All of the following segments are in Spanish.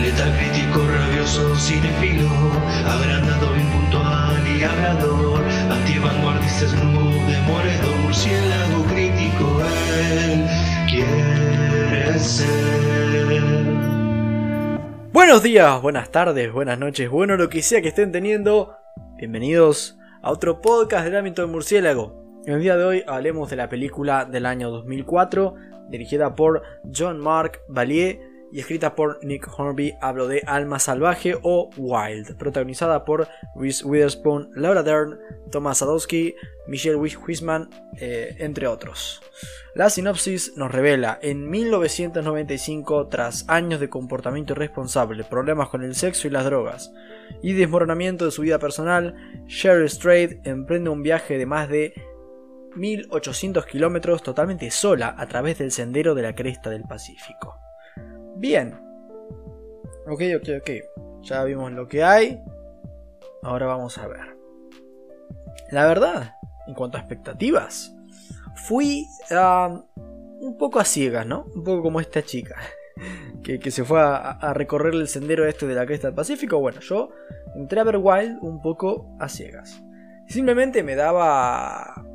Letal crítico, rabioso, cinefilo, agrandado, impuntual y hablador, antivanguardista, snoop, murciélago crítico, él quiere ser. Buenos días, buenas tardes, buenas noches, bueno lo que sea que estén teniendo. Bienvenidos a otro podcast del ámbito del murciélago. En el día de hoy hablemos de la película del año 2004, dirigida por John Mark Valier y escrita por Nick Hornby, hablo de Alma Salvaje o Wild, protagonizada por Reese Witherspoon, Laura Dern, Thomas Sadowski, Michelle Wiseman, eh, entre otros. La sinopsis nos revela, en 1995, tras años de comportamiento irresponsable, problemas con el sexo y las drogas, y desmoronamiento de su vida personal, Cheryl Strait emprende un viaje de más de 1800 kilómetros totalmente sola a través del sendero de la cresta del Pacífico. Bien. Ok, ok, ok. Ya vimos lo que hay. Ahora vamos a ver. La verdad, en cuanto a expectativas, fui un poco a ciegas, ¿no? Un poco como esta chica. Que, se fue a, recorrer el sendero este de la cresta del Pacífico. Bueno, yo entré a ver Wild un poco a ciegas. Simplemente me daba...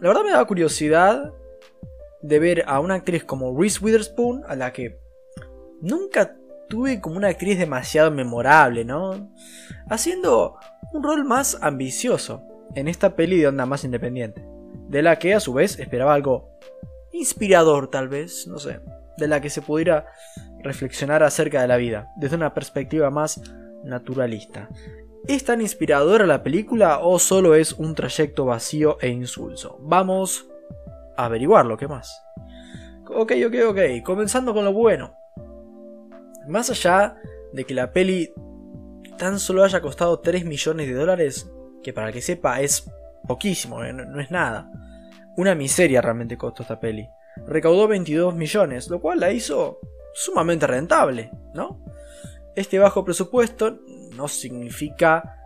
La verdad me daba curiosidad de ver a una actriz como Reese Witherspoon, a la que nunca tuve como una actriz demasiado memorable, ¿no? Haciendo un rol más ambicioso en esta peli de onda más independiente, de la que a su vez esperaba algo inspirador tal vez, no sé, de la que se pudiera reflexionar acerca de la vida, desde una perspectiva más naturalista. ¿Es tan inspiradora la película o solo es un trayecto vacío e insulso? Vamos a averiguarlo, ¿qué más? Ok, ok, ok, comenzando con lo bueno. Más allá de que la peli tan solo haya costado 3 millones de dólares, que para que sepa es poquísimo, eh, no, es nada. Una miseria realmente costó esta peli. Recaudó 22 millones, lo cual la hizo sumamente rentable, ¿no? Este bajo presupuesto no significa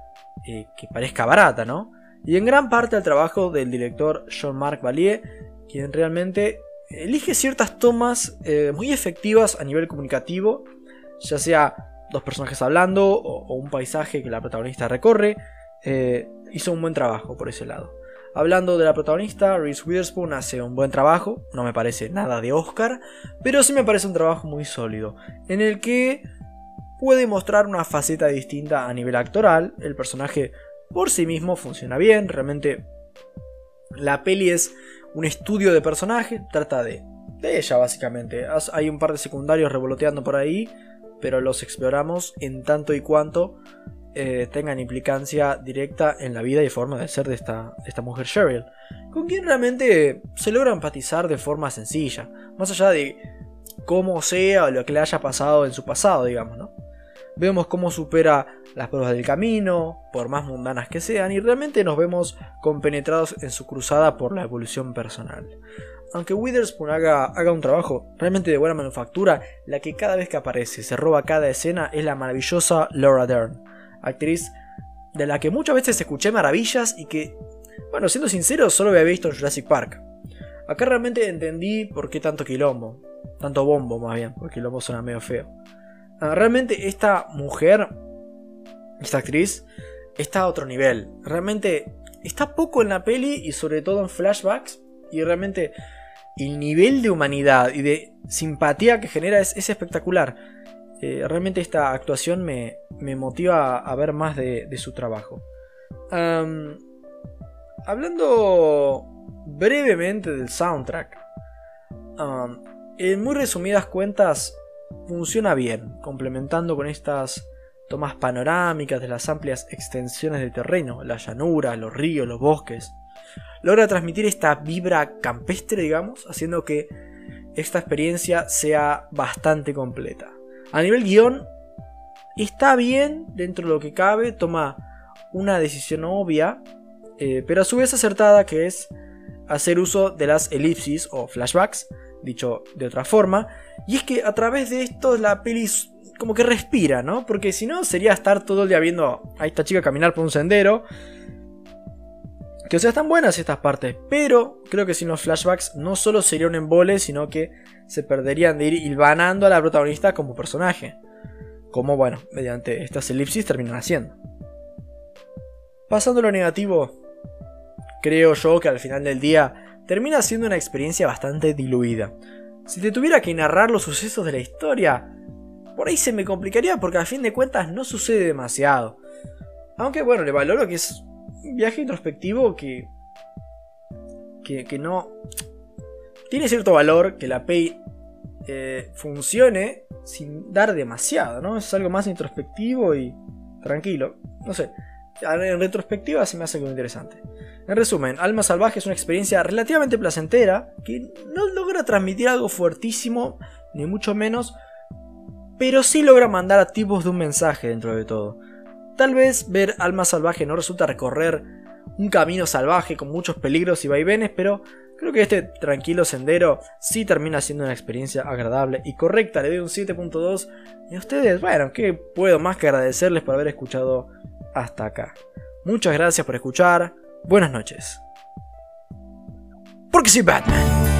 eh, que parezca barata, ¿no? Y en gran parte al trabajo del director Jean-Marc Valier, quien realmente elige ciertas tomas eh, muy efectivas a nivel comunicativo ya sea dos personajes hablando o, un paisaje que la protagonista recorre, eh, hizo un buen trabajo por ese lado. Hablando de la protagonista, Reese Witherspoon hace un buen trabajo, no me parece nada de Oscar, pero sí me parece un trabajo muy sólido, en el que puede mostrar una faceta distinta a nivel actoral, el personaje por sí mismo funciona bien, realmente la peli es un estudio de personaje, trata de, de ella básicamente, hay un par de secundarios revoloteando por ahí, pero los exploramos en tanto y cuanto eh, tengan implicancia directa en la vida y forma de ser de esta, esta mujer Cheryl, con quien realmente se logra empatizar de forma sencilla, más allá de cómo sea o lo que le haya pasado en su pasado, digamos, ¿no? Vemos cómo supera las pruebas del camino, por más mundanas que sean, y realmente nos vemos compenetrados en su cruzada por la evolución personal. Aunque Witherspoon haga, un trabajo realmente de buena manufactura, la que cada vez que aparece se roba cada escena es la maravillosa Laura Dern, actriz de la que muchas veces escuché maravillas y que, bueno, siendo sincero, solo había visto en Jurassic Park. Acá realmente entendí por qué tanto quilombo, tanto bombo más bien, porque quilombo suena medio feo. Ah, realmente esta mujer, esta actriz, está a otro nivel. Realmente está poco en la peli y sobre todo en flashbacks. Y realmente el nivel de humanidad y de simpatía que genera es, espectacular. Eh, realmente esta actuación me, motiva a, ver más de, su trabajo. hablando brevemente del soundtrack. en muy resumidas cuentas, funciona bien, complementando con estas tomas panorámicas de las amplias extensiones de terreno, la llanura, los ríos, los bosques logra transmitir esta vibra campestre, digamos, haciendo que esta experiencia sea bastante completa. A nivel guion, está bien dentro de lo que cabe, toma una decisión obvia, eh, pero a su vez acertada, que es hacer uso de las elipsis o flashbacks, dicho de otra forma, y es que a través de esto la peli como que respira, ¿no? Porque si no sería estar todo el día viendo a esta chica caminar por un sendero que o sea, están buenas estas partes, pero creo que sin los flashbacks no solo sería un embole, sino que se perderían de ir hilvanando a la protagonista como personaje. como bueno, mediante estas elipsis terminan haciendo. Pasando a lo negativo, creo yo que al final del día termina siendo una experiencia bastante diluida. Si te tuviera que narrar los sucesos de la historia, por ahí se me complicaría porque a fin de cuentas no sucede demasiado. Aunque bueno, le valoro que es viaje introspectivo que, que, no... Tiene cierto valor que la Pay eh, funcione sin dar demasiado, ¿no? Es algo más introspectivo y tranquilo. No sé, en retrospectiva se me hace algo interesante. En resumen, Alma Salvaje es una experiencia relativamente placentera que no logra transmitir algo fuertísimo, ni mucho menos, pero sí logra mandar a tipos de un mensaje dentro de todo. Tal vez ver Alma Salvaje no resulta recorrer un camino salvaje con muchos peligros y vaivenes, pero creo que este tranquilo sendero sí termina siendo una experiencia agradable y correcta. Le doy un 7.2 y a ustedes, bueno, que puedo más que agradecerles por haber escuchado hasta acá. Muchas gracias por escuchar. Buenas noches. Porque soy Batman.